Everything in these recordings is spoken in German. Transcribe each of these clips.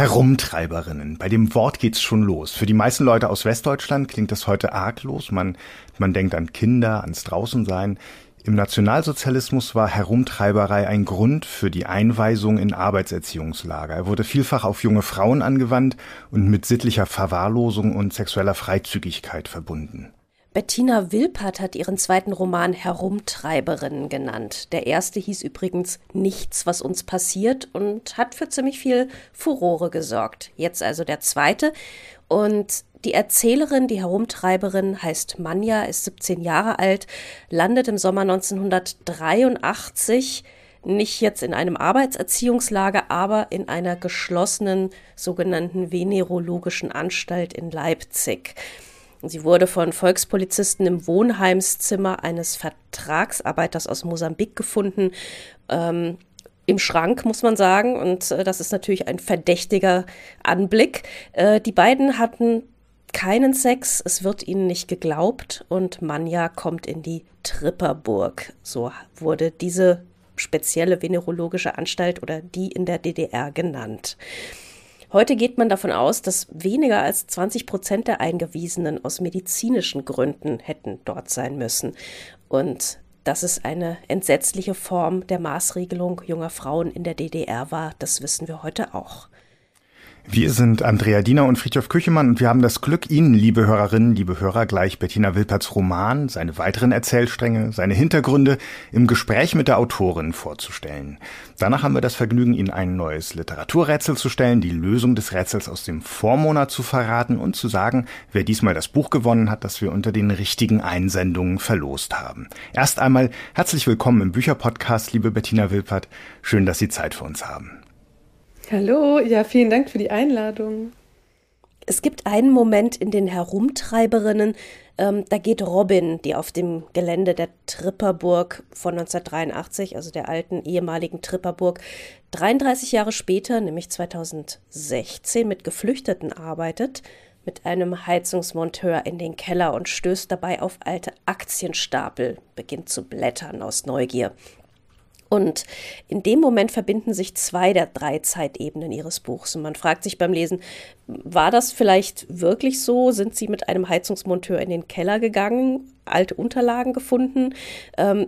Herumtreiberinnen. Bei dem Wort geht's schon los. Für die meisten Leute aus Westdeutschland klingt das heute arglos. Man, man denkt an Kinder, ans Draußensein. Im Nationalsozialismus war Herumtreiberei ein Grund für die Einweisung in Arbeitserziehungslager. Er wurde vielfach auf junge Frauen angewandt und mit sittlicher Verwahrlosung und sexueller Freizügigkeit verbunden. Bettina Wilpert hat ihren zweiten Roman Herumtreiberinnen genannt. Der erste hieß übrigens Nichts, was uns passiert und hat für ziemlich viel Furore gesorgt. Jetzt also der zweite. Und die Erzählerin, die Herumtreiberin, heißt Manja, ist 17 Jahre alt, landet im Sommer 1983 nicht jetzt in einem Arbeitserziehungslager, aber in einer geschlossenen sogenannten venerologischen Anstalt in Leipzig. Sie wurde von Volkspolizisten im Wohnheimszimmer eines Vertragsarbeiters aus Mosambik gefunden. Ähm, im Schrank, muss man sagen. Und äh, das ist natürlich ein verdächtiger Anblick. Äh, die beiden hatten keinen Sex, es wird ihnen nicht geglaubt und Manja kommt in die Tripperburg. So wurde diese spezielle venerologische Anstalt oder die in der DDR genannt. Heute geht man davon aus, dass weniger als 20 Prozent der Eingewiesenen aus medizinischen Gründen hätten dort sein müssen. Und dass es eine entsetzliche Form der Maßregelung junger Frauen in der DDR war, das wissen wir heute auch. Wir sind Andrea Diener und Friedhof Küchemann und wir haben das Glück, Ihnen, liebe Hörerinnen, liebe Hörer, gleich Bettina Wilperts Roman, seine weiteren Erzählstränge, seine Hintergründe im Gespräch mit der Autorin vorzustellen. Danach haben wir das Vergnügen, Ihnen ein neues Literaturrätsel zu stellen, die Lösung des Rätsels aus dem Vormonat zu verraten und zu sagen, wer diesmal das Buch gewonnen hat, das wir unter den richtigen Einsendungen verlost haben. Erst einmal herzlich willkommen im Bücherpodcast, liebe Bettina Wilpert. Schön, dass Sie Zeit für uns haben. Hallo, ja, vielen Dank für die Einladung. Es gibt einen Moment in den Herumtreiberinnen, ähm, da geht Robin, die auf dem Gelände der Tripperburg von 1983, also der alten ehemaligen Tripperburg, 33 Jahre später, nämlich 2016, mit Geflüchteten arbeitet, mit einem Heizungsmonteur in den Keller und stößt dabei auf alte Aktienstapel, beginnt zu blättern aus Neugier. Und in dem Moment verbinden sich zwei der drei Zeitebenen ihres Buchs. Und man fragt sich beim Lesen, war das vielleicht wirklich so? Sind sie mit einem Heizungsmonteur in den Keller gegangen, alte Unterlagen gefunden? Ähm,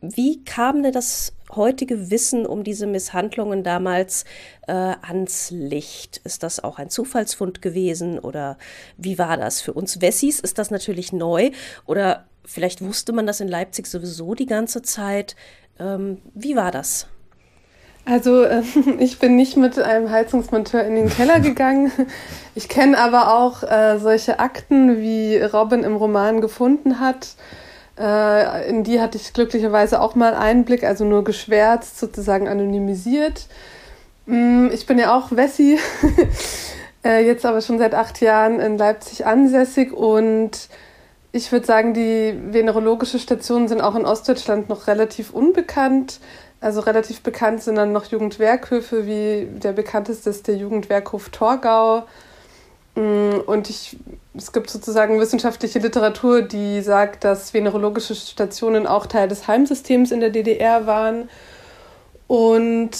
wie kam denn das heutige Wissen um diese Misshandlungen damals äh, ans Licht? Ist das auch ein Zufallsfund gewesen oder wie war das? Für uns Wessis ist das natürlich neu oder vielleicht wusste man das in Leipzig sowieso die ganze Zeit. Ähm, wie war das? Also äh, ich bin nicht mit einem Heizungsmonteur in den Keller gegangen. Ich kenne aber auch äh, solche Akten, wie Robin im Roman gefunden hat. Äh, in die hatte ich glücklicherweise auch mal Einblick, also nur geschwärzt, sozusagen anonymisiert. Mm, ich bin ja auch Wessi, äh, jetzt aber schon seit acht Jahren in Leipzig ansässig und ich würde sagen, die venerologische Stationen sind auch in Ostdeutschland noch relativ unbekannt. Also relativ bekannt sind dann noch Jugendwerkhöfe, wie der bekannteste ist der Jugendwerkhof Torgau. Mm, und ich, es gibt sozusagen wissenschaftliche Literatur, die sagt, dass venerologische Stationen auch Teil des Heimsystems in der DDR waren. Und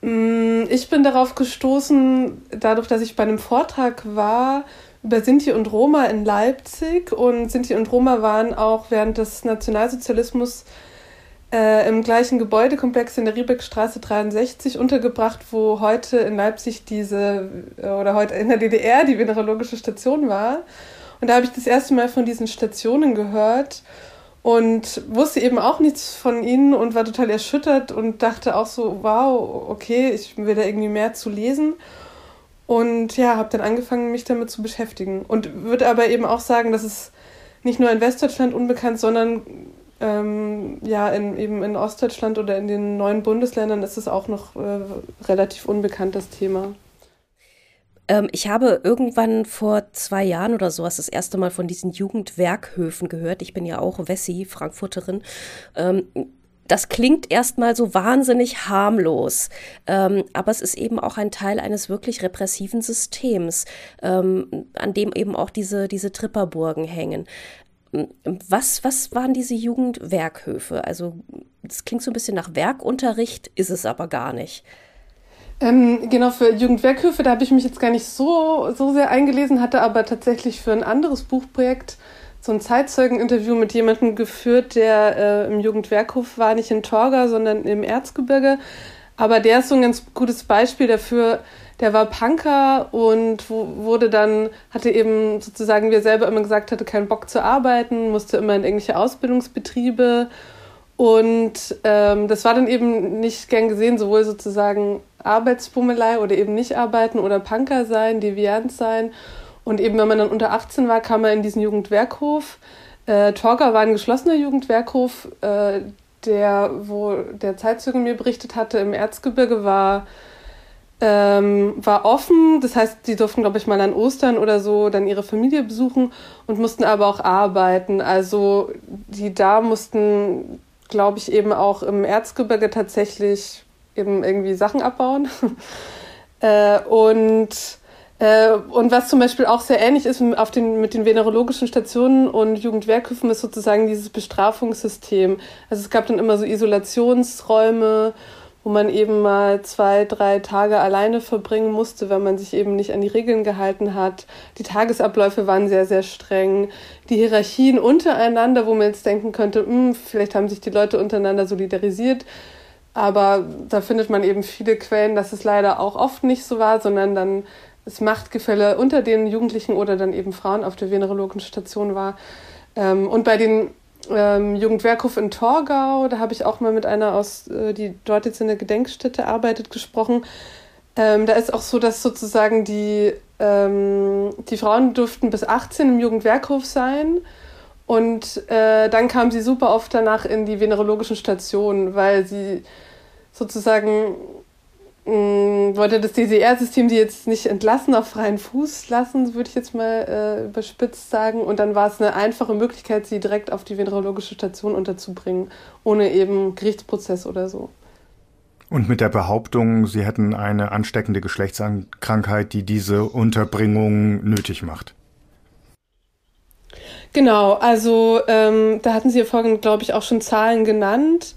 mm, ich bin darauf gestoßen, dadurch, dass ich bei einem Vortrag war über Sinti und Roma in Leipzig. Und Sinti und Roma waren auch während des Nationalsozialismus äh, im gleichen Gebäudekomplex in der Riebeckstraße 63 untergebracht, wo heute in Leipzig diese, äh, oder heute in der DDR die venerologische Station war. Und da habe ich das erste Mal von diesen Stationen gehört und wusste eben auch nichts von ihnen und war total erschüttert und dachte auch so, wow, okay, ich will da irgendwie mehr zu lesen. Und ja, habe dann angefangen, mich damit zu beschäftigen. Und würde aber eben auch sagen, dass es nicht nur in Westdeutschland unbekannt, sondern ähm, ja, in, eben in Ostdeutschland oder in den neuen Bundesländern ist es auch noch äh, relativ unbekannt, das Thema. Ähm, ich habe irgendwann vor zwei Jahren oder sowas das erste Mal von diesen Jugendwerkhöfen gehört. Ich bin ja auch Wessi, Frankfurterin. Ähm, das klingt erstmal so wahnsinnig harmlos, ähm, aber es ist eben auch ein Teil eines wirklich repressiven Systems, ähm, an dem eben auch diese, diese Tripperburgen hängen. Was, was waren diese Jugendwerkhöfe? Also, das klingt so ein bisschen nach Werkunterricht, ist es aber gar nicht. Ähm, genau, für Jugendwerkhöfe, da habe ich mich jetzt gar nicht so, so sehr eingelesen, hatte aber tatsächlich für ein anderes Buchprojekt so ein Zeitzeugeninterview mit jemandem geführt, der äh, im Jugendwerkhof war, nicht in Torgau, sondern im Erzgebirge. Aber der ist so ein ganz gutes Beispiel dafür. Der war Punker und wurde dann, hatte eben sozusagen, wie er selber immer gesagt hatte, keinen Bock zu arbeiten, musste immer in irgendwelche Ausbildungsbetriebe. Und ähm, das war dann eben nicht gern gesehen, sowohl sozusagen Arbeitsbummelei oder eben nicht arbeiten oder Punker sein, Deviant sein. Und eben, wenn man dann unter 18 war, kam man in diesen Jugendwerkhof. Äh, Torgau war ein geschlossener Jugendwerkhof. Äh, der, wo der Zeitzeuge mir berichtet hatte, im Erzgebirge war, ähm, war offen. Das heißt, die durften, glaube ich, mal an Ostern oder so dann ihre Familie besuchen und mussten aber auch arbeiten. Also die da mussten, glaube ich, eben auch im Erzgebirge tatsächlich eben irgendwie Sachen abbauen. äh, und, und was zum Beispiel auch sehr ähnlich ist auf den, mit den venerologischen Stationen und Jugendwerkhöfen, ist sozusagen dieses Bestrafungssystem. Also es gab dann immer so Isolationsräume, wo man eben mal zwei, drei Tage alleine verbringen musste, wenn man sich eben nicht an die Regeln gehalten hat. Die Tagesabläufe waren sehr, sehr streng. Die Hierarchien untereinander, wo man jetzt denken könnte, mh, hm, vielleicht haben sich die Leute untereinander solidarisiert, aber da findet man eben viele Quellen, dass es leider auch oft nicht so war, sondern dann das Machtgefälle unter den Jugendlichen oder dann eben Frauen auf der venerologischen Station war. Ähm, und bei den ähm, Jugendwerkhof in Torgau, da habe ich auch mal mit einer aus, äh, die dort jetzt in der Gedenkstätte arbeitet, gesprochen. Ähm, da ist auch so, dass sozusagen die, ähm, die Frauen durften bis 18 im Jugendwerkhof sein. Und äh, dann kam sie super oft danach in die venerologischen Stationen, weil sie sozusagen mh, mm, wollte das DDR-System die jetzt nicht entlassen, auf freien Fuß lassen, würde ich jetzt mal äh, überspitzt sagen. Und dann war es eine einfache Möglichkeit, sie direkt auf die venerologische Station unterzubringen, ohne eben Gerichtsprozess oder so. Und mit der Behauptung, sie hätten eine ansteckende Geschlechtskrankheit, die diese Unterbringung nötig macht. Genau, also ähm, da hatten Sie ja vorhin, glaube ich, auch schon Zahlen genannt.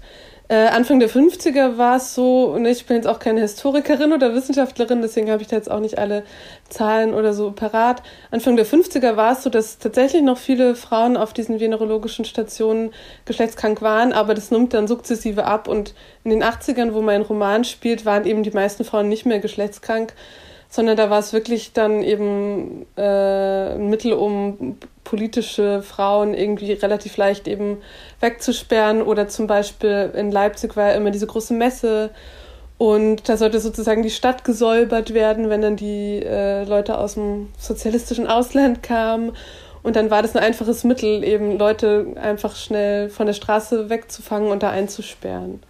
Äh, Anfang der 50er war es so, und ich bin jetzt auch keine Historikerin oder Wissenschaftlerin, deswegen habe ich da jetzt auch nicht alle Zahlen oder so parat. Anfang der 50er war es so, dass tatsächlich noch viele Frauen auf diesen venerologischen Stationen geschlechtskrank waren, aber das nimmt dann sukzessive ab und in den 80ern, wo mein Roman spielt, waren eben die meisten Frauen nicht mehr geschlechtskrank sondern da war es wirklich dann eben äh, ein Mittel, um politische Frauen irgendwie relativ leicht eben wegzusperren. Oder zum Beispiel in Leipzig war immer diese große Messe und da sollte sozusagen die Stadt gesäubert werden, wenn dann die äh, Leute aus dem sozialistischen Ausland kamen. Und dann war das ein einfaches Mittel, eben Leute einfach schnell von der Straße wegzufangen und da einzusperren.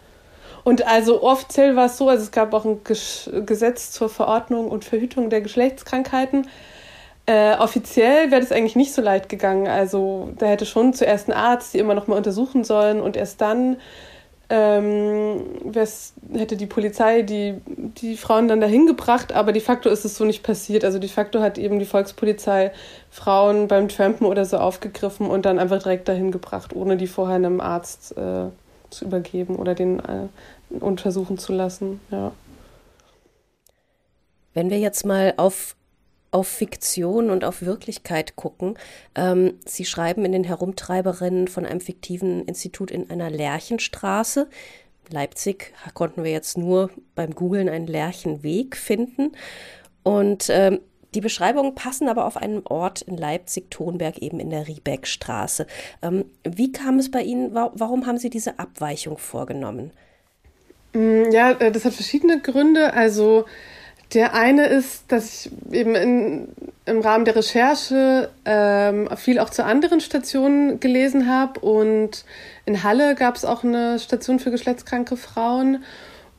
Und also offiziell war es so, also es gab auch ein Gesetz zur Verordnung und Verhütung der Geschlechtskrankheiten. Äh, offiziell wäre das eigentlich nicht so leicht gegangen. Also da hätte schon zuerst ein Arzt die immer noch mal untersuchen sollen und erst dann ähm, hätte die Polizei die, die Frauen dann dahin gebracht, aber de facto ist es so nicht passiert. Also de facto hat eben die Volkspolizei Frauen beim Trampen oder so aufgegriffen und dann einfach direkt dahin gebracht, ohne die vorher einem Arzt äh, zu übergeben oder den äh, untersuchen zu lassen. Ja. Wenn wir jetzt mal auf auf Fiktion und auf Wirklichkeit gucken. Ähm, Sie schreiben in den Herumtreiberinnen von einem fiktiven Institut in einer Lerchenstraße. Leipzig konnten wir jetzt nur beim Googlen einen Lerchenweg finden. Und ähm, die Beschreibungen passen aber auf einen Ort in Leipzig-Tonberg, eben in der Riebeckstraße. Ähm, wie kam es bei Ihnen, wa warum haben Sie diese Abweichung vorgenommen? Mm, ja, äh, das hat verschiedene Gründe. Also der eine ist, dass ich eben in, im Rahmen der Recherche ähm, viel auch zu anderen Stationen gelesen habe. Und in Halle gab es auch eine Station für geschlechtskranke Frauen.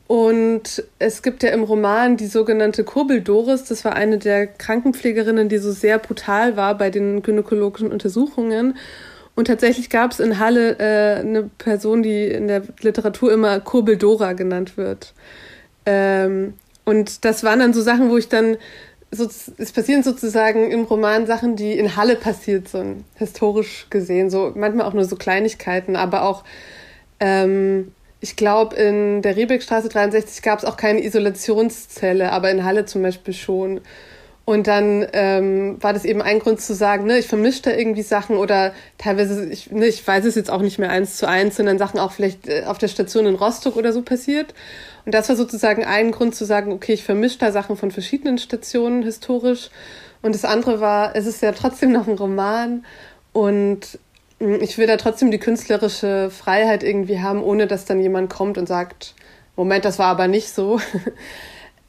Und es gibt ja im Roman die sogenannte Kurbel Doris. Das war eine der Krankenpflegerinnen, die so sehr brutal war bei den gynäkologischen Untersuchungen. Und tatsächlich gab es in Halle äh, eine Person, die in der Literatur immer Kurbeldora genannt wird. Ähm, und das waren dann so Sachen, wo ich dann, so, es passieren sozusagen im Roman Sachen, die in Halle passiert sind, historisch gesehen. So manchmal auch nur so Kleinigkeiten, aber auch ähm, ich glaube, in der Riebeckstraße 63 gab es auch keine Isolationszelle, aber in Halle zum Beispiel schon. Und dann ähm, war das eben ein Grund zu sagen, ne, ich vermische da irgendwie Sachen oder teilweise, ich, ne, ich weiß es jetzt auch nicht mehr eins zu eins, sondern Sachen auch vielleicht äh, auf der Station in Rostock oder so passiert. Und das war sozusagen ein Grund zu sagen, okay, ich vermische da Sachen von verschiedenen Stationen historisch. Und das andere war, es ist ja trotzdem noch ein Roman und hm, ich will da trotzdem die künstlerische Freiheit irgendwie haben, ohne dass dann jemand kommt und sagt, Moment, das war aber nicht so.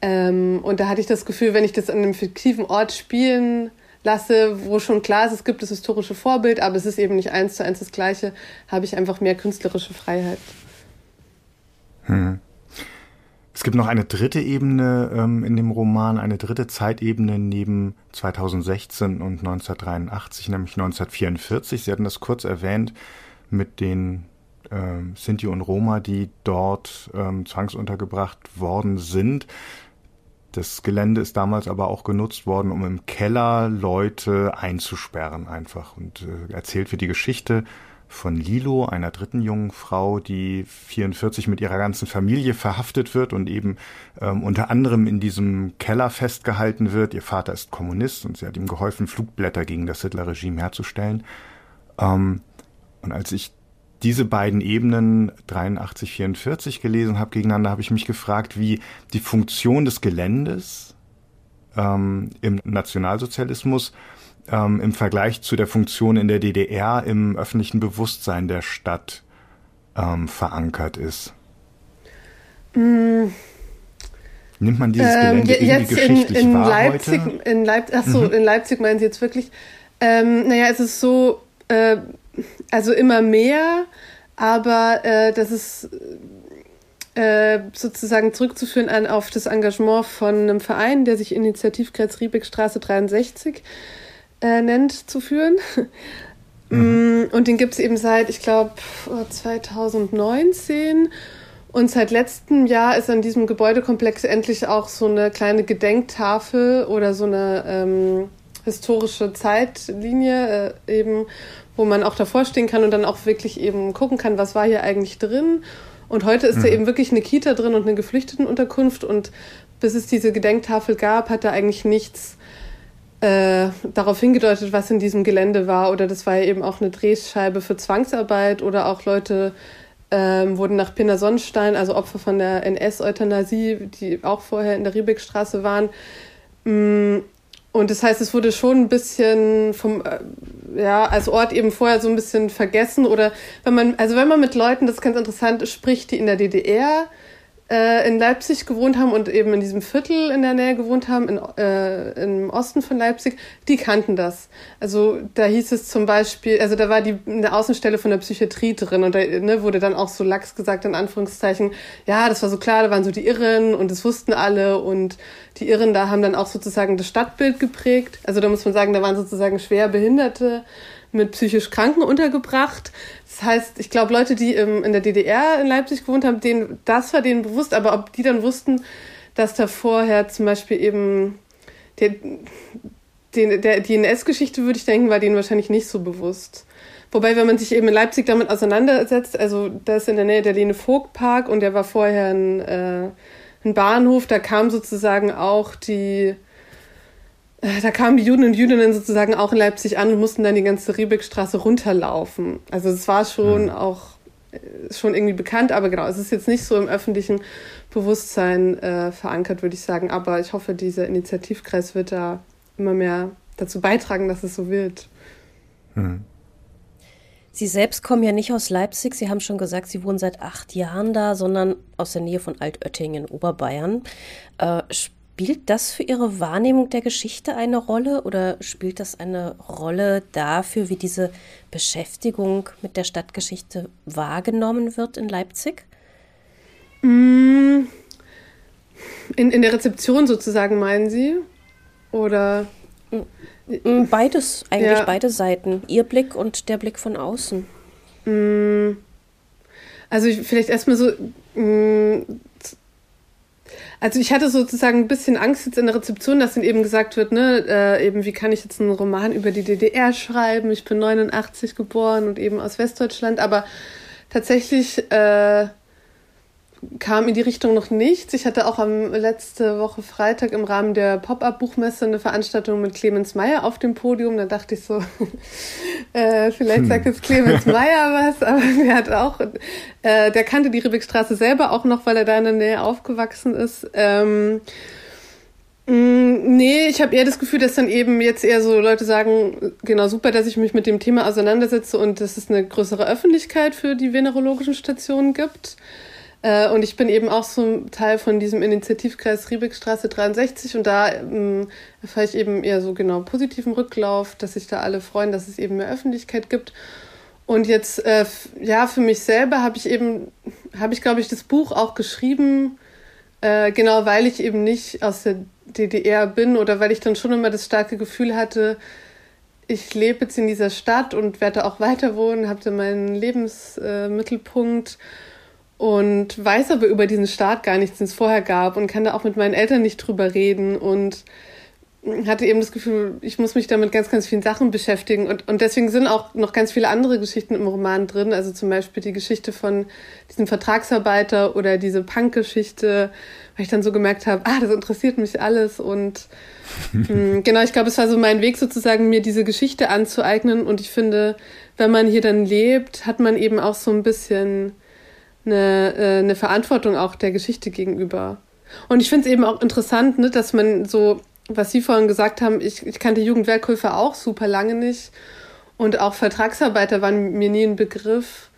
Ähm, und da hatte ich das Gefühl, wenn ich das an einem fiktiven Ort spielen lasse, wo schon klar ist, es gibt das historische Vorbild, aber es ist eben nicht eins zu eins das Gleiche, habe ich einfach mehr künstlerische Freiheit. Hm. Es gibt noch eine dritte Ebene ähm, in dem Roman, eine dritte Zeitebene neben 2016 und 1983, nämlich 1944. Sie hatten das kurz erwähnt mit den ähm, Sinti und Roma, die dort ähm, zwangsuntergebracht worden sind. Das Gelände ist damals aber auch genutzt worden, um im Keller Leute einzusperren einfach. Und äh, erzählt wird die Geschichte von Lilo, einer dritten jungen Frau, die 44 mit ihrer ganzen Familie verhaftet wird und eben ähm, unter anderem in diesem Keller festgehalten wird. Ihr Vater ist Kommunist und sie hat ihm geholfen, Flugblätter gegen das Hitlerregime herzustellen. Ähm, und als ich diese beiden Ebenen 83, 44 gelesen habe gegeneinander, habe ich mich gefragt, wie die Funktion des Geländes ähm, im Nationalsozialismus ähm, im Vergleich zu der Funktion in der DDR im öffentlichen Bewusstsein der Stadt ähm, verankert ist. Mm. Nimmt man dieses ähm, Gelände irgendwie geschichtlich in, in wahr Leipzig, heute? In, Leip achso, mhm. in Leipzig meinen Sie jetzt wirklich? Ähm, naja, es ist so, äh, also immer mehr, aber äh, das ist äh, sozusagen zurückzuführen an, auf das Engagement von einem Verein, der sich Initiativkreis Riebeckstraße 63 äh, nennt, zu führen. Mhm. Mm, und den gibt es eben seit, ich glaube, 2019. Und seit letztem Jahr ist an diesem Gebäudekomplex endlich auch so eine kleine Gedenktafel oder so eine ähm, historische Zeitlinie äh, eben, wo man auch davor stehen kann und dann auch wirklich eben gucken kann, was war hier eigentlich drin. Und heute ist mhm. da eben wirklich eine Kita drin und eine Geflüchtetenunterkunft. Und bis es diese Gedenktafel gab, hat da eigentlich nichts äh, darauf hingedeutet, was in diesem Gelände war. Oder das war ja eben auch eine Drehscheibe für Zwangsarbeit oder auch Leute ähm, wurden nach Pinner Sonnenstein, also Opfer von der NS-Euthanasie, die auch vorher in der Riebeckstraße waren, mh, mm, und das heißt, es wurde schon ein bisschen vom, äh, ja, als Ort eben vorher so ein bisschen vergessen oder wenn man, also wenn man mit Leuten, das ist ganz interessant, spricht, die in der DDR äh, in Leipzig gewohnt haben und eben in diesem Viertel in der Nähe gewohnt haben, in, äh, im Osten von Leipzig, die kannten das. Also da hieß es zum Beispiel, also da war die eine Außenstelle von der Psychiatrie drin und da ne, wurde dann auch so lax gesagt, in Anführungszeichen, ja, das war so klar, da waren so die Irren und das wussten alle und die Irren da haben dann auch sozusagen das Stadtbild geprägt. Also da muss man sagen, da waren sozusagen schwer Behinderte mit psychisch Kranken untergebracht. Das heißt, ich glaube, Leute, die im, in der DDR in Leipzig gewohnt haben, denen, das war denen bewusst, aber ob die dann wussten, dass da vorher zum Beispiel eben der, den, der, die NS-Geschichte, würde ich denken, war denen wahrscheinlich nicht so bewusst. Wobei, wenn man sich eben in Leipzig damit auseinandersetzt, also da ist in der Nähe der Lene Vogt Park und der war vorher ein, äh, ein Bahnhof, da kam sozusagen auch die da kamen die Juden und Jüdinnen sozusagen auch in Leipzig an und mussten dann die ganze Riebeckstraße runterlaufen. Also es war schon mhm. auch äh, schon irgendwie bekannt, aber genau, es ist jetzt nicht so im öffentlichen Bewusstsein äh, verankert, würde ich sagen. Aber ich hoffe, dieser Initiativkreis wird da immer mehr dazu beitragen, dass es so wird. Mhm. Sie selbst kommen ja nicht aus Leipzig. Sie haben schon gesagt, Sie wohnen seit acht Jahren da, sondern aus der Nähe von Altöttingen, Oberbayern. Äh, Spielt das für Ihre Wahrnehmung der Geschichte eine Rolle oder spielt das eine Rolle dafür, wie diese Beschäftigung mit der Stadtgeschichte wahrgenommen wird in Leipzig? Mm. In, in der Rezeption sozusagen, meinen Sie? Oder? Mm, beides, eigentlich ja. beide Seiten. Ihr Blick und der Blick von außen. Mm. Also ich, vielleicht erstmal so also ich hatte sozusagen ein bisschen Angst jetzt in der Rezeption, dass dann eben gesagt wird, ne, äh, eben wie kann ich jetzt einen Roman über die DDR schreiben? Ich bin 89 geboren und eben aus Westdeutschland, aber tatsächlich äh, kam in die Richtung noch nichts. Ich hatte auch am letzte Woche Freitag im Rahmen der Pop-up-Buchmesse eine Veranstaltung mit Clemens Meyer auf dem Podium. Da dachte ich so, äh, vielleicht sagt jetzt Clemens Meyer was, aber der hat auch, äh, der kannte die Ribbeckstraße selber auch noch, weil er da in der Nähe aufgewachsen ist. Ähm, Mm, nee, ich habe eher das Gefühl, dass dann eben jetzt eher so Leute sagen, genau super, dass ich mich mit dem Thema auseinandersetze und dass es eine größere Öffentlichkeit für die venerologischen Stationen gibt. Äh, und ich bin eben auch so Teil von diesem Initiativkreis Riebeckstraße 63 und da ähm, erfahre ich eben eher so genau positiven Rücklauf, dass sich da alle freuen, dass es eben mehr Öffentlichkeit gibt. Und jetzt, äh, ja, für mich selber habe ich eben, habe ich glaube ich das Buch auch geschrieben, äh, genau weil ich eben nicht aus der DDR bin oder weil ich dann schon immer das starke Gefühl hatte, ich lebe jetzt in dieser Stadt und werde auch weiter wohnen, habe da meinen Lebensmittelpunkt äh, und weiß aber über diesen Staat gar nichts, den es vorher gab und kann da auch mit meinen Eltern nicht drüber reden und hatte eben das Gefühl, ich muss mich da mit ganz, ganz vielen Sachen beschäftigen. Und, und deswegen sind auch noch ganz viele andere Geschichten im Roman drin. Also zum Beispiel die Geschichte von diesem Vertragsarbeiter oder diese Punk-Geschichte, weil ich dann so gemerkt habe, ah, das interessiert mich alles. Und mh, hm, genau, ich glaube, es war so mein Weg sozusagen, mir diese Geschichte anzueignen. Und ich finde, wenn man hier dann lebt, hat man eben auch so ein bisschen eine, äh, eine Verantwortung auch der Geschichte gegenüber. Und ich finde es eben auch interessant, ne, dass man so was Sie vorhin gesagt haben, ich, ich kannte Jugendwerkhilfe auch super lange nicht. Und auch Vertragsarbeiter waren mir nie ein Begriff.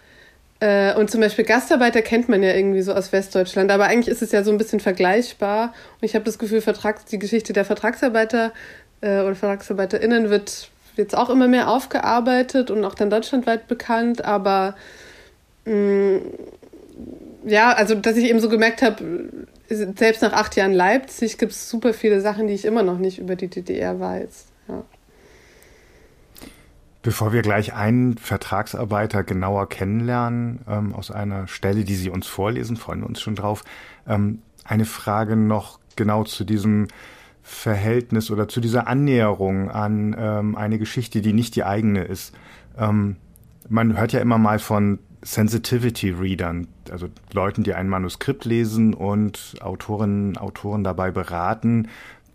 Äh, und zum Beispiel Gastarbeiter kennt man ja irgendwie so aus Westdeutschland. Aber eigentlich ist es ja so ein bisschen vergleichbar. Und ich habe das Gefühl, Vertrags die Geschichte der Vertragsarbeiter äh, oder VertragsarbeiterInnen wird jetzt auch immer mehr aufgearbeitet und auch dann deutschlandweit bekannt. Aber mh, mm, ja, also dass ich eben so gemerkt habe, selbst nach acht Jahren Leipzig gibt es super viele Sachen, die ich immer noch nicht über die DDR weiß. Ja. Bevor wir gleich einen Vertragsarbeiter genauer kennenlernen, ähm, aus einer Stelle, die Sie uns vorlesen, freuen wir uns schon drauf. Ähm, eine Frage noch genau zu diesem Verhältnis oder zu dieser Annäherung an ähm, eine Geschichte, die nicht die eigene ist. Ähm, man hört ja immer mal von Sensitivity-Readern, also Leuten, die ein Manuskript lesen und Autorinnen, Autoren dabei beraten,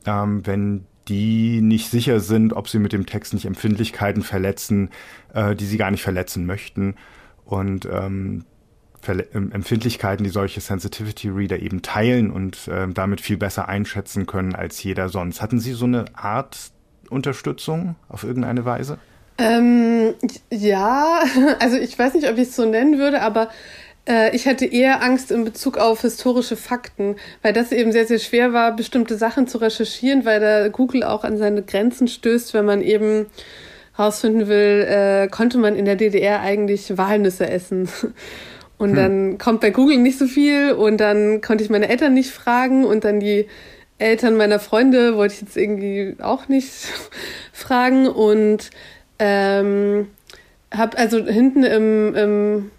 ähm, wenn die nicht sicher sind, ob sie mit dem Text nicht Empfindlichkeiten verletzen, äh, die sie gar nicht verletzen möchten. Und ähm, ähm Empfindlichkeiten, die solche Sensitivity Reader eben teilen und äh, damit viel besser einschätzen können als jeder sonst. Hatten Sie so eine Art Unterstützung auf irgendeine Weise? Ähm, ja, also ich weiß nicht, ob ich es so nennen würde, aber äh, ich hatte eher Angst in Bezug auf historische Fakten, weil das eben sehr, sehr schwer war, bestimmte Sachen zu recherchieren, weil da Google auch an seine Grenzen stößt, wenn man eben herausfinden will, äh, konnte man in der DDR eigentlich Walnüsse essen. Und hm. dann kommt bei Google nicht so viel und dann konnte ich meine Eltern nicht fragen und dann die Eltern meiner Freunde wollte ich jetzt irgendwie auch nicht fragen und ähm, hab also hinten im, im,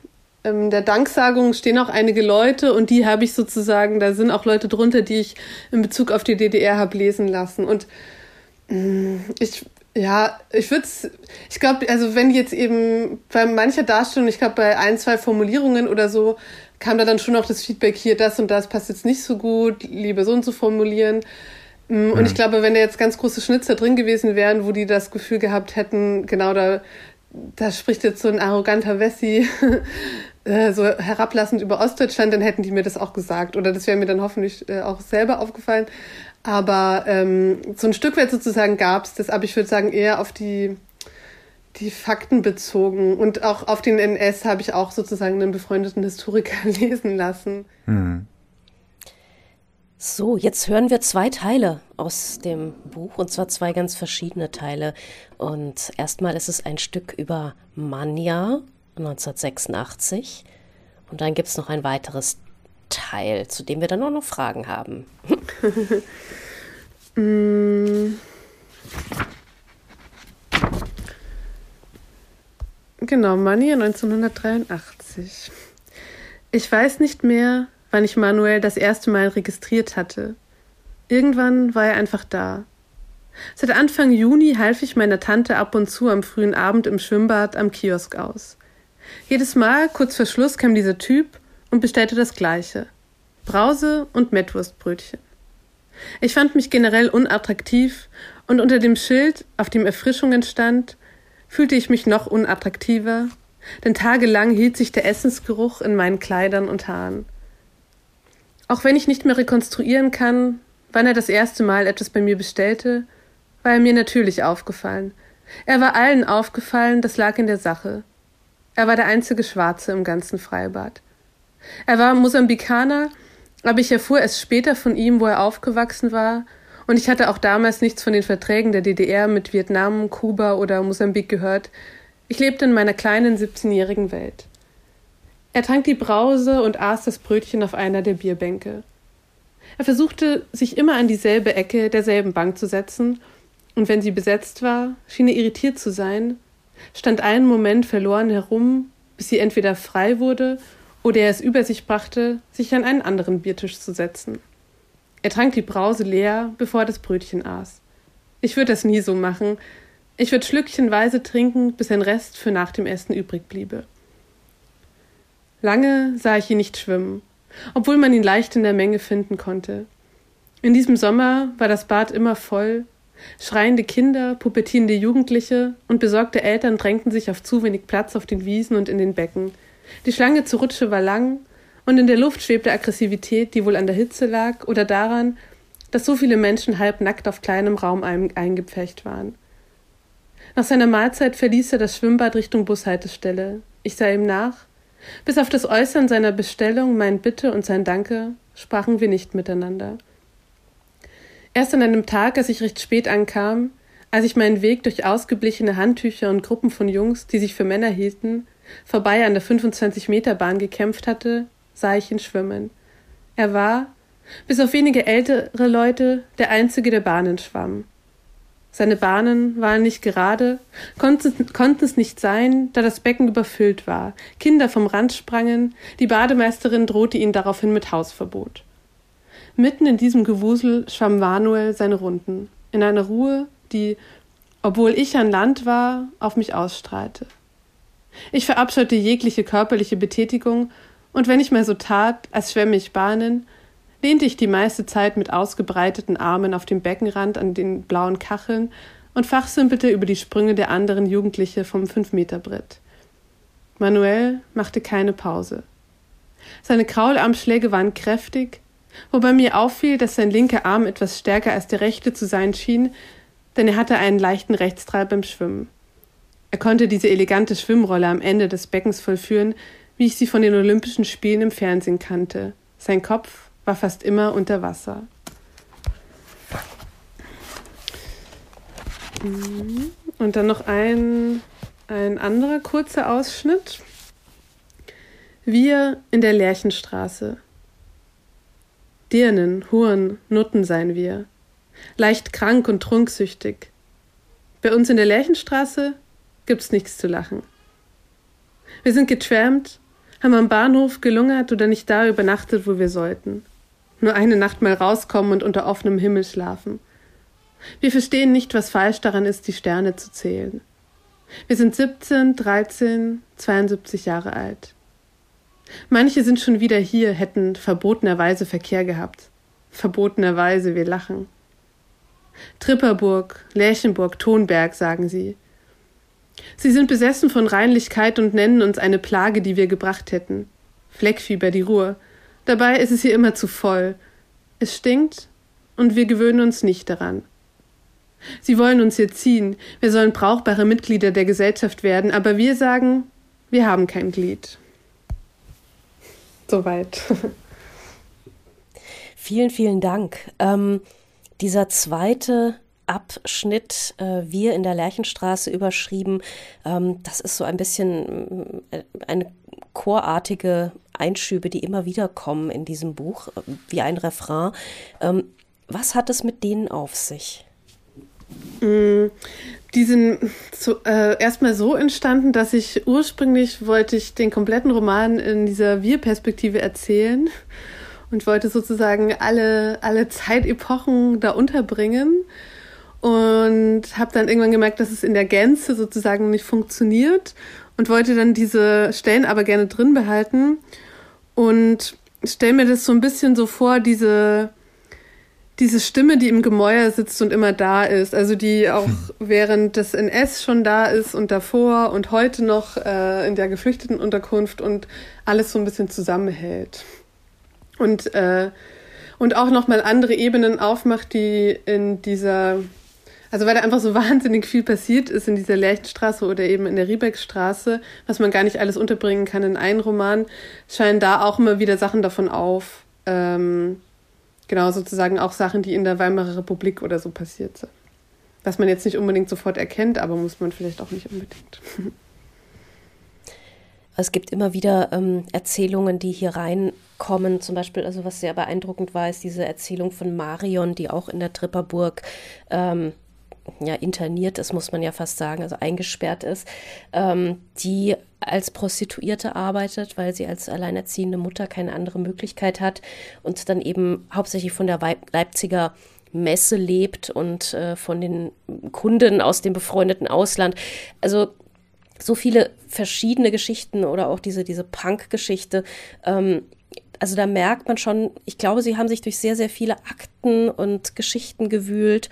in der Danksagung stehen auch einige Leute und die habe ich sozusagen, da sind auch Leute drunter, die ich in Bezug auf die DDR habe lesen lassen. Und mm, ich, ja, ich würde es, ich glaube, also wenn jetzt eben bei mancher Darstellung, ich glaube bei ein, zwei Formulierungen oder so, kam da dann schon noch das Feedback hier, das und das passt jetzt nicht so gut, lieber so und so formulieren. Mm, und ich glaube, wenn da jetzt ganz große Schnitzer drin gewesen wären, wo die das Gefühl gehabt hätten, genau da, da spricht jetzt so ein arroganter Wessi äh, so herablassend über Ostdeutschland, dann hätten die mir das auch gesagt. Oder das wäre mir dann hoffentlich äh, auch selber aufgefallen. Aber ähm, so ein Stück weit sozusagen gab es das, aber ich würde sagen eher auf die, die Fakten bezogen. Und auch auf den NS habe ich auch sozusagen einen befreundeten Historiker lesen lassen. Mhm. So, jetzt hören wir zwei Teile aus dem Buch und zwar zwei ganz verschiedene Teile. Und erstmal ist es ein Stück über Manja 1986 und dann gibt es noch ein weiteres Teil, zu dem wir dann auch noch Fragen haben. Genau, Manja 1983. Ich weiß nicht mehr, wann ich Manuel das erste Mal registriert hatte. Irgendwann war er einfach da. Seit Anfang Juni half ich meiner Tante ab und zu am frühen Abend im Schwimmbad am Kiosk aus. Jedes Mal, kurz vor Schluss, kam dieser Typ und bestellte das Gleiche. Brause und Mettwurstbrötchen. Ich fand mich generell unattraktiv und unter dem Schild, auf dem Erfrischungen stand, fühlte ich mich noch unattraktiver, denn tagelang hielt sich der Essensgeruch in meinen Kleidern und Haaren. Auch wenn ich nicht mehr rekonstruieren kann, wann er das erste Mal etwas bei mir bestellte, war er mir natürlich aufgefallen. Er war allen aufgefallen, das lag in der Sache. Er war der einzige Schwarze im ganzen Freibad. Er war Mosambikaner, aber ich erfuhr erst später von ihm, wo er aufgewachsen war, und ich hatte auch damals nichts von den Verträgen der DDR mit Vietnam, Kuba oder Mosambik gehört. Ich lebte in meiner kleinen 17-jährigen Welt. Er trank die Brause und aß das Brötchen auf einer der Bierbänke. Er versuchte, sich immer an dieselbe Ecke derselben Bank zu setzen, und wenn sie besetzt war, schien er irritiert zu sein, stand einen Moment verloren herum, bis sie entweder frei wurde oder er es über sich brachte, sich an einen anderen Biertisch zu setzen. Er trank die Brause leer, bevor er das Brötchen aß. Ich würde das nie so machen. Ich würde schlückchenweise trinken, bis ein Rest für nach dem Essen übrig bliebe. Lange sah ich ihn nicht schwimmen, obwohl man ihn leicht in der Menge finden konnte. In diesem Sommer war das Bad immer voll. Schreiende Kinder, pupettierende Jugendliche und besorgte Eltern drängten sich auf zu wenig Platz auf den Wiesen und in den Becken. Die Schlange zur Rutsche war lang und in der Luft schwebte Aggressivität, die wohl an der Hitze lag oder daran, dass so viele Menschen halb nackt auf kleinem Raum eingepfercht waren. Nach seiner Mahlzeit verließ er das Schwimmbad Richtung Bushaltestelle. Ich sah ihm nach. Bis auf das Äußern seiner Bestellung, mein Bitte und sein Danke sprachen wir nicht miteinander. Erst an einem Tag, als ich recht spät ankam, als ich meinen Weg durch ausgeblichene Handtücher und Gruppen von Jungs, die sich für Männer hielten, vorbei an der 25-Meter-Bahn gekämpft hatte, sah ich ihn schwimmen. Er war, bis auf wenige ältere Leute, der einzige, der Bahnen schwamm. Seine Bahnen waren nicht gerade, konnten, es nicht sein, da das Becken überfüllt war, Kinder vom Rand sprangen, die Bademeisterin drohte ihn daraufhin mit Hausverbot. Mitten in diesem Gewusel schwamm Manuel seine Runden, in einer Ruhe, die, obwohl ich an Land war, auf mich ausstrahlte. Ich verabscheute jegliche körperliche Betätigung und wenn ich mal so tat, als schwämme ich Bahnen, lehnte ich die meiste Zeit mit ausgebreiteten Armen auf dem Beckenrand an den blauen Kacheln und fachsimpelte über die Sprünge der anderen Jugendliche vom Fünf-Meter-Brett. Manuel machte keine Pause. Seine Kraularmschläge waren kräftig, wobei mir auffiel, dass sein linker Arm etwas stärker als der rechte zu sein schien, denn er hatte einen leichten Rechtstreib beim Schwimmen. Er konnte diese elegante Schwimmrolle am Ende des Beckens vollführen, wie ich sie von den Olympischen Spielen im Fernsehen kannte. Sein Kopf war fast immer unter Wasser. Mhm. Und dann noch ein, ein anderer kurzer Ausschnitt. Wir in der Lerchenstraße. Dirnen, Huren, Nutten seien wir. Leicht krank und trunksüchtig. Bei uns in der Lerchenstraße gibt's nichts zu lachen. Wir sind getrampt, haben am Bahnhof gelungert oder nicht da übernachtet, wo wir sollten. Nur eine Nacht mal rauskommen und unter offenem Himmel schlafen. Wir verstehen nicht, was falsch daran ist, die Sterne zu zählen. Wir sind 17, 13, 72 Jahre alt. Manche sind schon wieder hier, hätten verbotenerweise Verkehr gehabt. Verbotenerweise, wir lachen. Tripperburg, Lärchenburg, Tonberg, sagen sie. Sie sind besessen von Reinlichkeit und nennen uns eine Plage, die wir gebracht hätten. Fleckfieber, die Ruhe. Dabei ist es hier immer zu voll. Es stinkt und wir gewöhnen uns nicht daran. Sie wollen uns hier ziehen, wir sollen brauchbare Mitglieder der Gesellschaft werden, aber wir sagen, wir haben kein Glied. Soweit. Vielen, vielen Dank. Ähm, dieser zweite Abschnitt äh, Wir in der Lerchenstraße überschrieben. Ähm, das ist so ein bisschen äh, eine chorartige Einschübe, die immer wieder kommen in diesem Buch, äh, wie ein Refrain. Ähm, was hat es mit denen auf sich? Mm, die sind zu, äh, erstmal so entstanden, dass ich ursprünglich wollte ich den kompletten Roman in dieser Wir-Perspektive erzählen und wollte sozusagen alle, alle Zeitepochen da unterbringen und habe dann irgendwann gemerkt, dass es in der Gänze sozusagen nicht funktioniert und wollte dann diese Stellen aber gerne drin behalten und stelle mir das so ein bisschen so vor, diese, diese Stimme, die im Gemäuer sitzt und immer da ist, also die auch hm. während des NS schon da ist und davor und heute noch äh, in der geflüchteten Unterkunft und alles so ein bisschen zusammenhält. Und, äh, und auch nochmal andere Ebenen aufmacht, die in dieser, also weil da einfach so wahnsinnig viel passiert ist in dieser Lerchenstraße oder eben in der Riebeckstraße, was man gar nicht alles unterbringen kann in einen Roman, scheinen da auch immer wieder Sachen davon auf. Ähm, Genau, sozusagen auch Sachen, die in der Weimarer Republik oder so passiert sind. Was man jetzt nicht unbedingt sofort erkennt, aber muss man vielleicht auch nicht unbedingt. Es gibt immer wieder ähm, Erzählungen, die hier reinkommen. Zum Beispiel, also was sehr beeindruckend war, ist diese Erzählung von Marion, die auch in der Tripperburg ähm, ja, interniert ist, muss man ja fast sagen, also eingesperrt ist, ähm, die als Prostituierte arbeitet, weil sie als alleinerziehende Mutter keine andere Möglichkeit hat und dann eben hauptsächlich von der Leipziger Messe lebt und äh, von den Kunden aus dem befreundeten Ausland. Also so viele verschiedene Geschichten oder auch diese, diese Punk-Geschichte. Ähm, also da merkt man schon, ich glaube, sie haben sich durch sehr, sehr viele Akten und Geschichten gewühlt,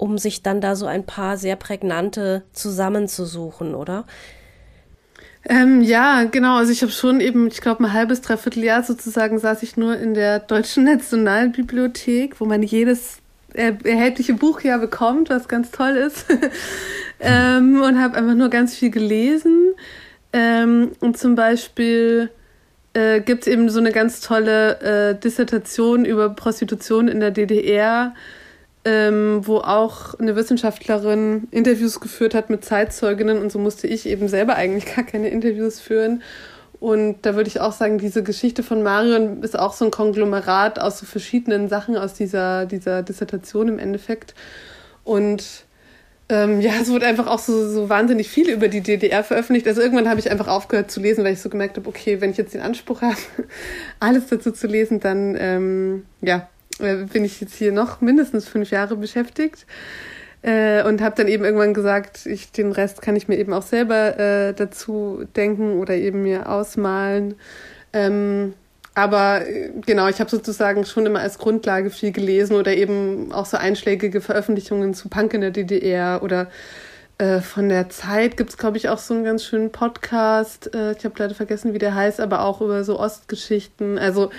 um sich dann da so ein paar sehr prägnante zusammenzusuchen, oder? Ähm, ja, genau. Also ich habe schon eben, ich glaube, ein halbes, dreiviertel Jahr sozusagen saß ich nur in der Deutschen Nationalbibliothek, wo man jedes erhältliche Buch ja bekommt, was ganz toll ist. ähm, und habe einfach nur ganz viel gelesen. Ähm, und zum Beispiel äh, gibt es eben so eine ganz tolle äh, Dissertation über Prostitution in der DDR ähm, wo auch eine Wissenschaftlerin Interviews geführt hat mit Zeitzeuginnen und so musste ich eben selber eigentlich gar keine Interviews führen. Und da würde ich auch sagen, diese Geschichte von Marion ist auch so ein Konglomerat aus so verschiedenen Sachen aus dieser, dieser Dissertation im Endeffekt. Und ähm, ja, es wurde einfach auch so, so wahnsinnig viel über die DDR veröffentlicht. Also irgendwann habe ich einfach aufgehört zu lesen, weil ich so gemerkt habe, okay, wenn ich jetzt den Anspruch habe, alles dazu zu lesen, dann ähm, ja, bin ich jetzt hier noch mindestens fünf Jahre beschäftigt. Äh, und habe dann eben irgendwann gesagt, ich, den Rest kann ich mir eben auch selber äh, dazu denken oder eben mir ausmalen. Ähm, aber äh, genau, ich habe sozusagen schon immer als Grundlage viel gelesen oder eben auch so einschlägige Veröffentlichungen zu Punk in der DDR oder äh, von der Zeit gibt es, glaube ich, auch so einen ganz schönen Podcast. Äh, ich habe leider vergessen, wie der heißt, aber auch über so Ostgeschichten. Also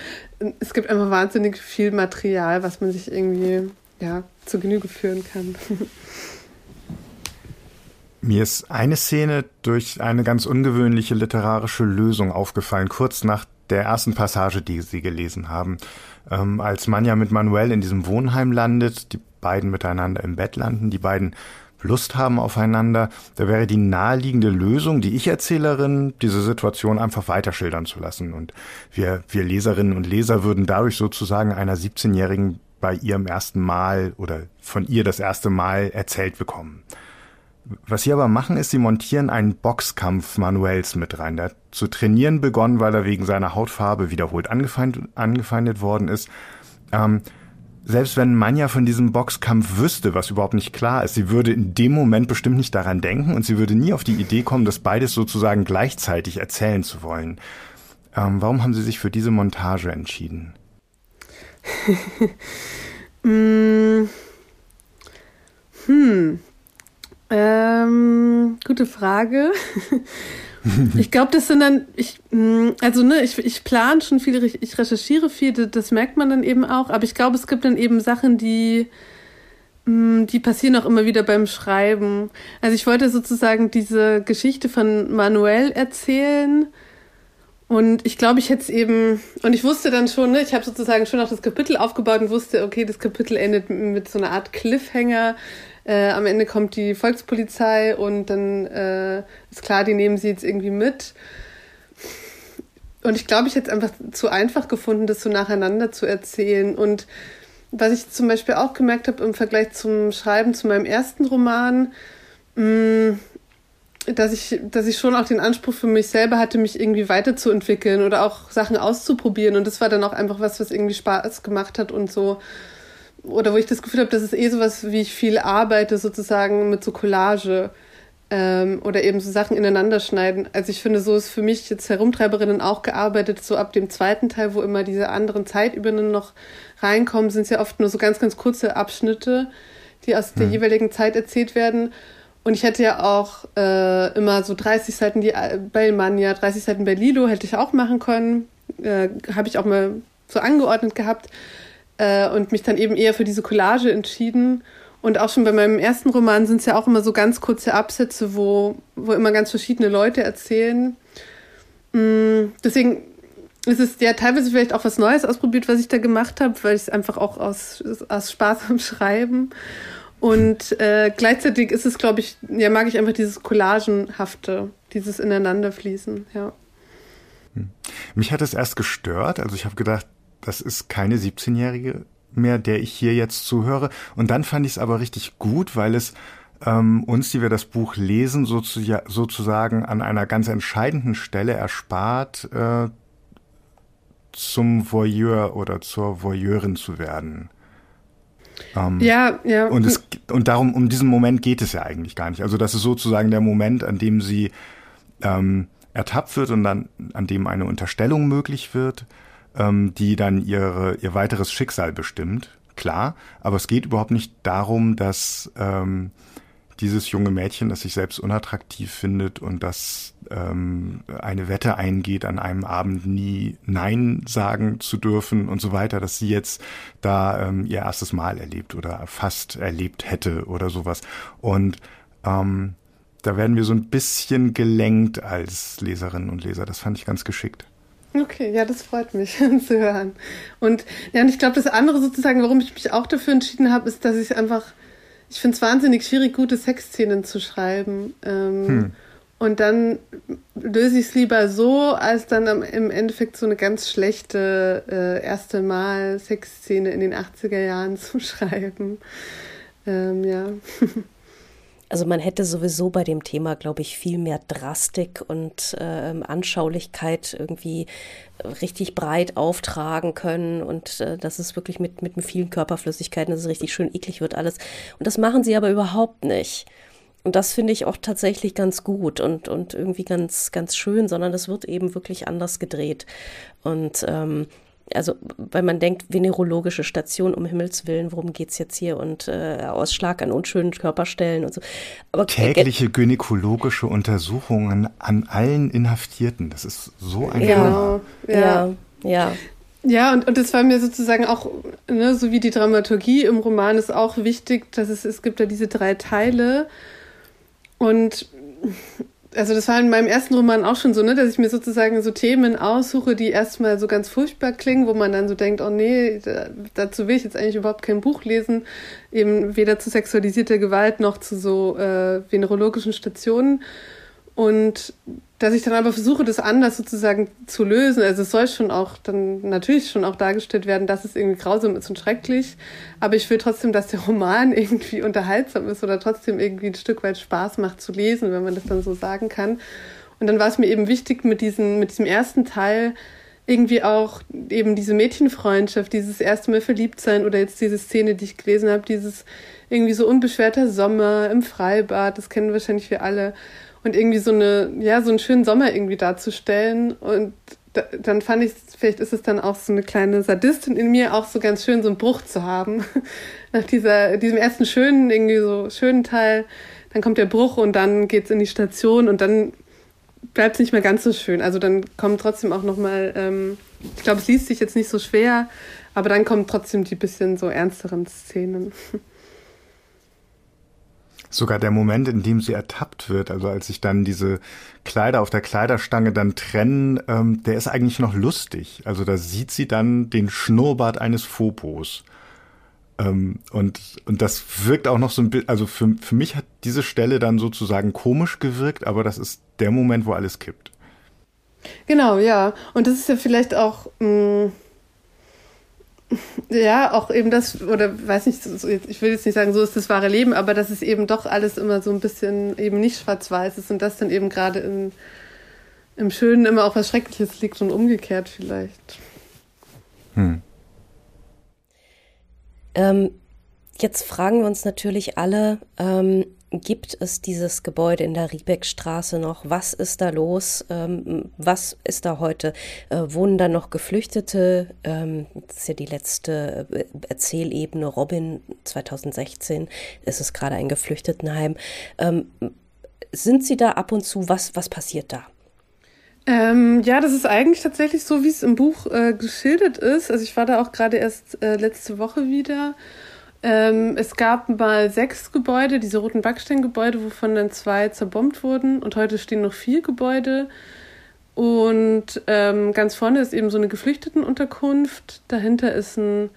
es gibt einfach wahnsinnig viel Material, was man sich irgendwie ja, zu Genüge führen kann. Mir ist eine Szene durch eine ganz ungewöhnliche literarische Lösung aufgefallen, kurz nach der ersten Passage, die Sie gelesen haben. Ähm, als Manja mit Manuel in diesem Wohnheim landet, die beiden miteinander im Bett landen, die beiden Lust haben aufeinander, da wäre die naheliegende Lösung, die Ich-Erzählerin, diese Situation einfach weiter schildern zu lassen. Und wir, wir Leserinnen und Leser würden dadurch sozusagen einer 17-Jährigen bei ihrem ersten Mal oder von ihr das erste Mal erzählt bekommen. Was sie aber machen, ist, sie montieren einen Boxkampf Manuels mit rein. Der zu trainieren begonnen, weil er wegen seiner Hautfarbe wiederholt angefeindet, angefeindet worden ist. Ähm, selbst wenn Manja von diesem Boxkampf wüsste, was überhaupt nicht klar ist, sie würde in dem Moment bestimmt nicht daran denken und sie würde nie auf die Idee kommen, das beides sozusagen gleichzeitig erzählen zu wollen. Ähm, warum haben Sie sich für diese Montage entschieden? mm. Hm. Ähm, gute Frage. ich glaube, das sind dann, ich, mm, also ne, ich, ich plane schon viel, ich recherchiere viel, das merkt man dann eben auch, aber ich glaube, es gibt dann eben Sachen, die, mm, die passieren auch immer wieder beim Schreiben. Also ich wollte sozusagen diese Geschichte von Manuel erzählen. Und ich glaube, ich hätte es eben, und ich wusste dann schon, ne, ich habe sozusagen schon auch das Kapitel aufgebaut und wusste, okay, das Kapitel endet mit so einer Art Cliffhanger. Äh, am Ende kommt die Volkspolizei und dann äh, ist klar, die nehmen sie jetzt irgendwie mit. Und ich glaube, ich hätte es einfach zu einfach gefunden, das so nacheinander zu erzählen. Und was ich zum Beispiel auch gemerkt habe im Vergleich zum Schreiben zu meinem ersten Roman, mh, mm, dass ich, dass ich schon auch den Anspruch für mich selber hatte, mich irgendwie weiterzuentwickeln oder auch Sachen auszuprobieren. Und das war dann auch einfach was, was irgendwie Spaß gemacht hat und so oder wo ich das Gefühl habe, das ist eh sowas, wie ich viel arbeite, sozusagen mit so Collage. ähm, oder eben so Sachen ineinander schneiden. Also ich finde, so ist für mich jetzt Herumtreiberinnen auch gearbeitet, so ab dem zweiten Teil, wo immer diese anderen Zeitübungen noch reinkommen, sind es ja oft nur so ganz, ganz kurze Abschnitte, die aus der hm. jeweiligen Zeit erzählt werden. Und ich hätte ja auch äh, immer so 30 Seiten die, bei Mania, 30 Seiten bei Lilo hätte ich auch machen können. Äh, Habe ich auch mal so angeordnet gehabt äh, und mich dann eben eher für diese Collage entschieden. Und auch schon bei meinem ersten Roman sind es ja auch immer so ganz kurze Absätze, wo, wo immer ganz verschiedene Leute erzählen. Mm, deswegen ist es ja teilweise vielleicht auch was Neues ausprobiert, was ich da gemacht habe, weil ich es einfach auch aus, aus Spaß am Schreiben. Und äh, gleichzeitig ist es, glaube ich, ja, mag ich einfach dieses Collagenhafte, dieses Ineinanderfließen, ja. Hm. Mich hat es erst gestört, also ich habe gedacht, das ist keine 17-Jährige mehr, der ich hier jetzt zuhöre. Und dann fand ich es aber richtig gut, weil es ähm, uns, die wir das Buch lesen, sozusagen an einer ganz entscheidenden Stelle erspart, äh, zum Voyeur oder zur Voyeurin zu werden. Ähm, ja, ja. Und, es, und darum, um diesen Moment geht es ja eigentlich gar nicht. Also das ist sozusagen der Moment, an dem sie ähm, ertappt wird und dann, an dem eine Unterstellung möglich wird ähm, die dann ihre, ihr weiteres Schicksal bestimmt. Klar, aber es geht überhaupt nicht darum, dass ähm, dieses junge Mädchen, das sich selbst unattraktiv findet und das ähm, eine Wette eingeht, an einem Abend nie Nein sagen zu dürfen und so weiter, dass sie jetzt da ähm, ihr erstes Mal erlebt oder fast erlebt hätte oder sowas. Und ähm, da werden wir so ein bisschen gelenkt als Leserinnen und Leser. Das fand ich ganz geschickt. Okay, ja, das freut mich zu hören. Und ja, und ich glaube, das andere sozusagen, warum ich mich auch dafür entschieden habe, ist, dass ich einfach, ich finde es wahnsinnig schwierig, gute Sexszenen zu schreiben. Ähm, hm. Und dann löse ich es lieber so, als dann am, im Endeffekt so eine ganz schlechte äh, erste Mal Sexszene in den 80er Jahren zu schreiben. Ähm, ja. Also man hätte sowieso bei dem Thema, glaube ich, viel mehr Drastik und äh, Anschaulichkeit irgendwie richtig breit auftragen können und äh, dass es wirklich mit, mit vielen Körperflüssigkeiten, dass es richtig schön eklig wird alles. Und das machen sie aber überhaupt nicht. Und das finde ich auch tatsächlich ganz gut und, und irgendwie ganz, ganz schön, sondern das wird eben wirklich anders gedreht. Und ähm, also weil man denkt, venerologische Station, um Himmels Willen, worum geht es jetzt hier? Und äh, Ausschlag an unschönen Körperstellen und so. Aber, Tägliche äh, gynäkologische Untersuchungen an allen Inhaftierten, das ist so ein ja, ja, ja, ja. Ja, und, und das war mir sozusagen auch, ne, so wie die Dramaturgie im Roman ist auch wichtig, dass es, es gibt ja diese drei Teile. Und also das war in meinem ersten Roman auch schon so, ne, dass ich mir sozusagen so Themen aussuche, die erstmal so ganz furchtbar klingen, wo man dann so denkt, oh nee, da, dazu will ich jetzt eigentlich überhaupt kein Buch lesen, eben weder zu sexualisierter Gewalt noch zu so äh, venerologischen Stationen. Und dass ich dann aber versuche, das anders sozusagen zu lösen. Also es soll schon auch dann natürlich schon auch dargestellt werden, dass es irgendwie grausam ist und schrecklich. Aber ich will trotzdem, dass der Roman irgendwie unterhaltsam ist oder trotzdem irgendwie ein Stück weit Spaß macht zu lesen, wenn man das dann so sagen kann. Und dann war es mir eben wichtig, mit, diesen, mit diesem ersten Teil irgendwie auch eben diese Mädchenfreundschaft, dieses erste Mal verliebt sein oder jetzt diese Szene, die ich gelesen habe, dieses irgendwie so unbeschwerter Sommer im Freibad, das kennen wahrscheinlich wir alle und irgendwie so eine, ja, so einen schönen Sommer irgendwie darzustellen. Und da, dann fand ich, vielleicht ist es dann auch so eine kleine Sadistin in mir, auch so ganz schön so einen Bruch zu haben. Nach dieser, diesem ersten schönen, irgendwie so schönen Teil, dann kommt der Bruch und dann geht's in die Station und dann bleibt es nicht mehr ganz so schön. Also dann kommen trotzdem auch nochmal, ähm, ich glaube, es liest sich jetzt nicht so schwer, aber dann kommen trotzdem die bisschen so ernsteren Szenen. sogar der Moment, in dem sie ertappt wird, also als sich dann diese Kleider auf der Kleiderstange dann trennen, ähm, der ist eigentlich noch lustig. Also da sieht sie dann den Schnurrbart eines Phobos. Ähm, und, und das wirkt auch noch so ein bisschen, also für, für mich hat diese Stelle dann sozusagen komisch gewirkt, aber das ist der Moment, wo alles kippt. Genau, ja. Und das ist ja vielleicht auch, mh, mm, ja, auch eben das, oder weiß nicht, ich will jetzt nicht sagen, so ist das wahre Leben, aber dass es eben doch alles immer so ein bisschen eben nicht schwarz-weiß ist und das dann eben gerade im, im Schönen immer auch was Schreckliches liegt und umgekehrt vielleicht. Hm. Ähm, jetzt fragen wir uns natürlich alle, ähm, gibt es dieses Gebäude in der Riebeckstraße noch? Was ist da los? Ähm, was ist da heute? Äh, wohnen da noch Geflüchtete? Ähm, das ist ja die letzte äh, Erzählebene. Robin 2016 ist es gerade ein Geflüchtetenheim. Ähm, sind Sie da ab und zu? Was, was passiert da? Ähm, ja, das ist eigentlich tatsächlich so, wie es im Buch äh, geschildert ist. Also ich war da auch gerade erst äh, letzte Woche wieder. Ähm, es gab mal sechs Gebäude, diese roten Backsteingebäude, wovon dann zwei zerbombt wurden. Und heute stehen noch vier Gebäude. Und ähm, ganz vorne ist eben so eine Geflüchtetenunterkunft. Dahinter ist ein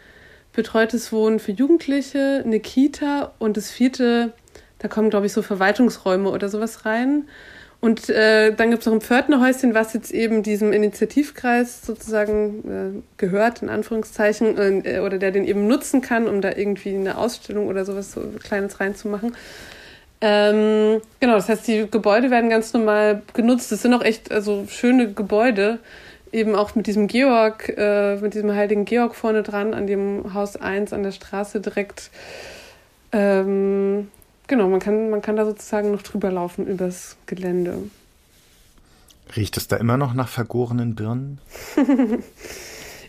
betreutes Wohnen für Jugendliche, eine Kita und das vierte, da kommen, glaube ich, so Verwaltungsräume oder sowas rein. Und äh, dann gibt es noch ein Pförtnerhäuschen, was jetzt eben diesem Initiativkreis sozusagen äh, gehört, in Anführungszeichen, äh, oder der den eben nutzen kann, um da irgendwie eine Ausstellung oder sowas so Kleines reinzumachen. Ähm, genau, das heißt, die Gebäude werden ganz normal genutzt. Das sind auch echt also schöne Gebäude, eben auch mit diesem Georg, äh, mit diesem heiligen Georg vorne dran, an dem Haus 1 an der Straße direkt. Ähm, genau, man kann, man kann da sozusagen noch drüber laufen übers Gelände. Riecht es da immer noch nach vergorenen Birnen?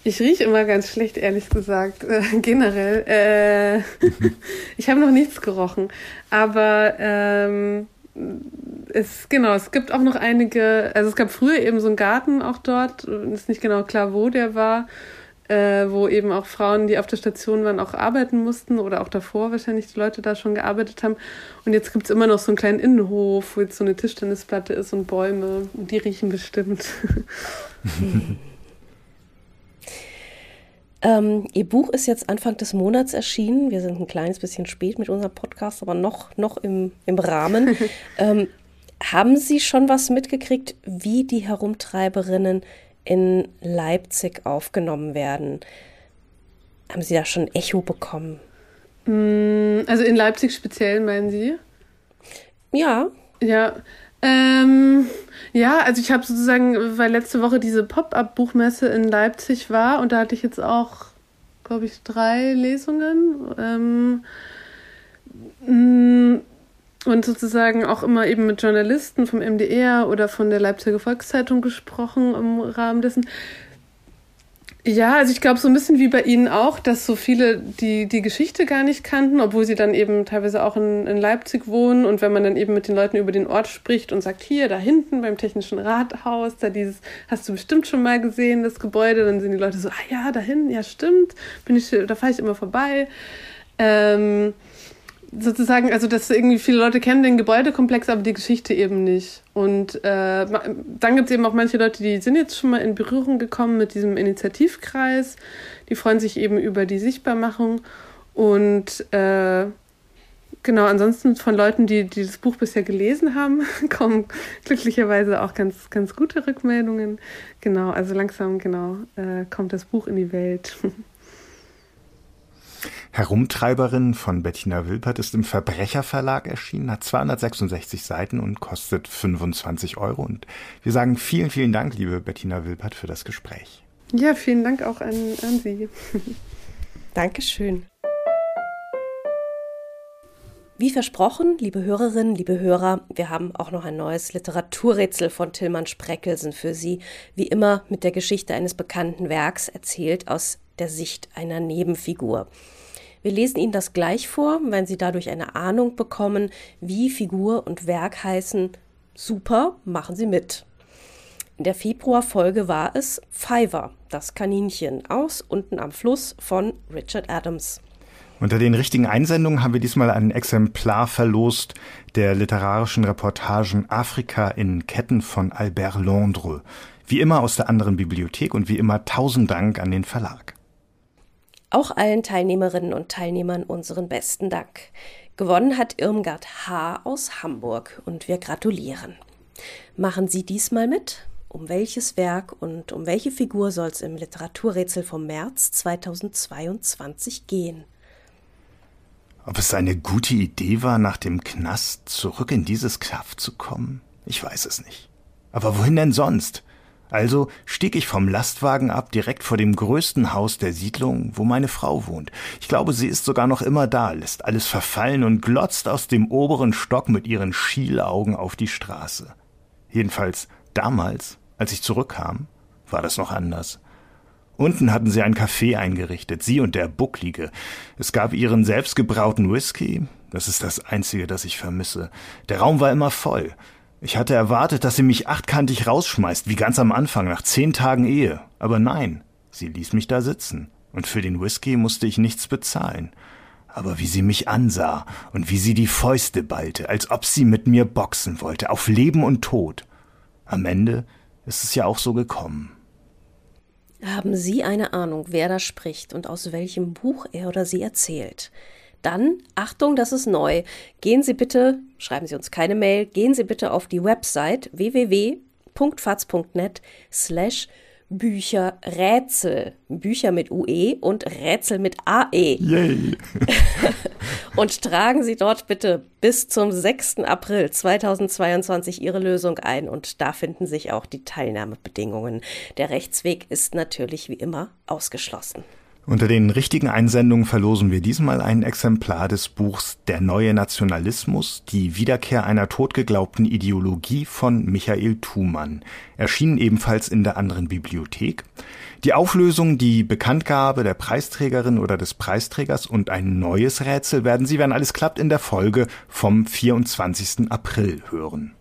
ich rieche immer ganz schlecht, ehrlich gesagt, äh, generell. Äh, ich habe noch nichts gerochen. Aber ähm, es, genau, es gibt auch noch einige, also es gab früher eben so einen Garten auch dort, ist nicht genau klar, wo der war äh, wo eben auch Frauen, die auf der Station waren, auch arbeiten mussten oder auch davor wahrscheinlich die Leute da schon gearbeitet haben. Und jetzt gibt es immer noch so einen kleinen Innenhof, wo jetzt so eine Tischtennisplatte ist und Bäume. Und die riechen bestimmt. Ähm, Ihr Buch ist jetzt Anfang des Monats erschienen. Wir sind ein kleines bisschen spät mit unserem Podcast, aber noch, noch im, im Rahmen. ähm, haben Sie schon was mitgekriegt, wie die Herumtreiberinnen in Leipzig aufgenommen werden. Haben Sie da schon Echo bekommen? Mm, also in Leipzig speziell, meinen Sie? Ja. Ja. Ähm, ja, also ich habe sozusagen, weil letzte Woche diese Pop-up-Buchmesse in Leipzig war und da hatte ich jetzt auch, glaube ich, drei Lesungen. Ähm, mm, und sozusagen auch immer eben mit Journalisten vom MDR oder von der Leipziger Volkszeitung gesprochen im Rahmen dessen. Ja, also ich glaube so ein bisschen wie bei Ihnen auch, dass so viele die, die Geschichte gar nicht kannten, obwohl sie dann eben teilweise auch in, in Leipzig wohnen. Und wenn man dann eben mit den Leuten über den Ort spricht und sagt, hier, da hinten beim Technischen Rathaus, da dieses, hast du bestimmt schon mal gesehen, das Gebäude, dann sind die Leute so, ah ja, da hinten, ja stimmt, bin ich, da fahre ich immer vorbei. Ähm, sozusagen, also dass irgendwie viele Leute kennen den Gebäudekomplex, aber die Geschichte eben nicht. Und äh, dann gibt es eben auch manche Leute, die sind jetzt schon mal in Berührung gekommen mit diesem Initiativkreis. Die freuen sich eben über die Sichtbarmachung. Und äh, genau, ansonsten von Leuten, die, die das Buch bisher gelesen haben, kommen glücklicherweise auch ganz, ganz gute Rückmeldungen. Genau, also langsam, genau, äh, kommt das Buch in die Welt. Herumtreiberin von Bettina Wilpert ist im Verbrecherverlag erschienen, hat 266 Seiten und kostet 25 Euro. Und wir sagen vielen, vielen Dank, liebe Bettina Wilpert, für das Gespräch. Ja, vielen Dank auch an, an Sie. Dankeschön. Wie versprochen, liebe Hörerinnen, liebe Hörer, wir haben auch noch ein neues Literaturrätsel von Tillmann Spreckelsen für Sie, wie immer mit der Geschichte eines bekannten Werks erzählt aus der Sicht einer Nebenfigur. Wir lesen Ihnen das gleich vor, wenn Sie dadurch eine Ahnung bekommen, wie Figur und Werk heißen. Super, machen Sie mit. In der Februarfolge war es Fiverr, das Kaninchen aus unten am Fluss von Richard Adams. Unter den richtigen Einsendungen haben wir diesmal ein Exemplar verlost der literarischen Reportagen Afrika in Ketten von Albert Londres. Wie immer aus der anderen Bibliothek und wie immer tausend Dank an den Verlag. Auch allen Teilnehmerinnen und Teilnehmern unseren besten Dank. Gewonnen hat Irmgard H. aus Hamburg und wir gratulieren. Machen Sie diesmal mit? Um welches Werk und um welche Figur soll es im Literaturrätsel vom März 2022 gehen? Ob es eine gute Idee war, nach dem Knast zurück in dieses Kaff zu kommen? Ich weiß es nicht. Aber wohin denn sonst? Also stieg ich vom Lastwagen ab, direkt vor dem größten Haus der Siedlung, wo meine Frau wohnt. Ich glaube, sie ist sogar noch immer da, lässt alles verfallen und glotzt aus dem oberen Stock mit ihren Schielaugen auf die Straße. Jedenfalls damals, als ich zurückkam, war das noch anders. Unten hatten sie ein Café eingerichtet, sie und der Bucklige. Es gab ihren selbstgebrauten Whisky, das ist das Einzige, das ich vermisse. Der Raum war immer voll. Ich hatte erwartet, dass sie mich achtkantig rausschmeißt, wie ganz am Anfang, nach zehn Tagen Ehe. Aber nein, sie ließ mich da sitzen. Und für den Whisky musste ich nichts bezahlen. Aber wie sie mich ansah und wie sie die Fäuste ballte, als ob sie mit mir boxen wollte, auf Leben und Tod. Am Ende ist es ja auch so gekommen. Haben Sie eine Ahnung, wer da spricht und aus welchem Buch er oder sie erzählt? Dann, Achtung, das ist neu. Gehen Sie bitte, schreiben Sie uns keine Mail, gehen Sie bitte auf die Website www.faz.net slash Bücherrätsel. Bücher mit UE und Rätsel mit AE. Yay. und tragen Sie dort bitte bis zum 6. April 2022 Ihre Lösung ein und da finden sich auch die Teilnahmebedingungen. Der Rechtsweg ist natürlich wie immer ausgeschlossen. Unter den richtigen Einsendungen verlosen wir diesmal ein Exemplar des Buchs Der neue Nationalismus, die Wiederkehr einer totgeglaubten Ideologie von Michael Thumann, erschienen ebenfalls in der anderen Bibliothek. Die Auflösung, die Bekanntgabe der Preisträgerin oder des Preisträgers und ein neues Rätsel werden Sie, wenn alles klappt, in der Folge vom 24. April hören.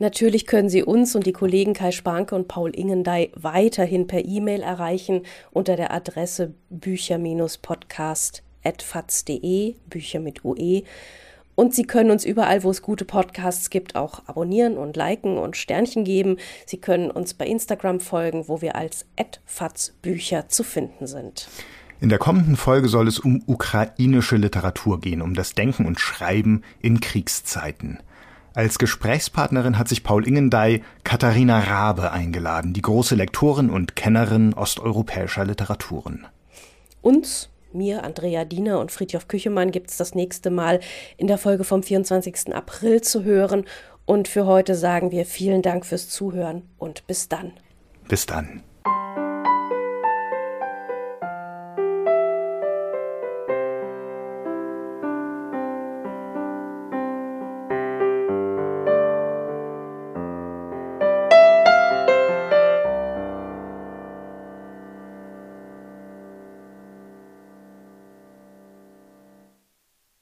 Natürlich können Sie uns und die Kollegen Kai Spanke und Paul Ingendey weiterhin per E-Mail erreichen unter der Adresse bücher-podcast.faz.de, Bücher mit UE. Und Sie können uns überall, wo es gute Podcasts gibt, auch abonnieren und liken und Sternchen geben. Sie können uns bei Instagram folgen, wo wir als @fazbücher zu finden sind. In der kommenden Folge soll es um ukrainische Literatur gehen, um das Denken und Schreiben in Kriegszeiten. Als Gesprächspartnerin hat sich Paul Ingendey Katharina Rabe eingeladen, die große Lektorin und Kennerin osteuropäischer Literaturen. Uns, mir, Andrea Diener und Friedhof Küchemann gibt es das nächste Mal in der Folge vom 24. April zu hören. Und für heute sagen wir vielen Dank fürs Zuhören und bis dann. Bis dann.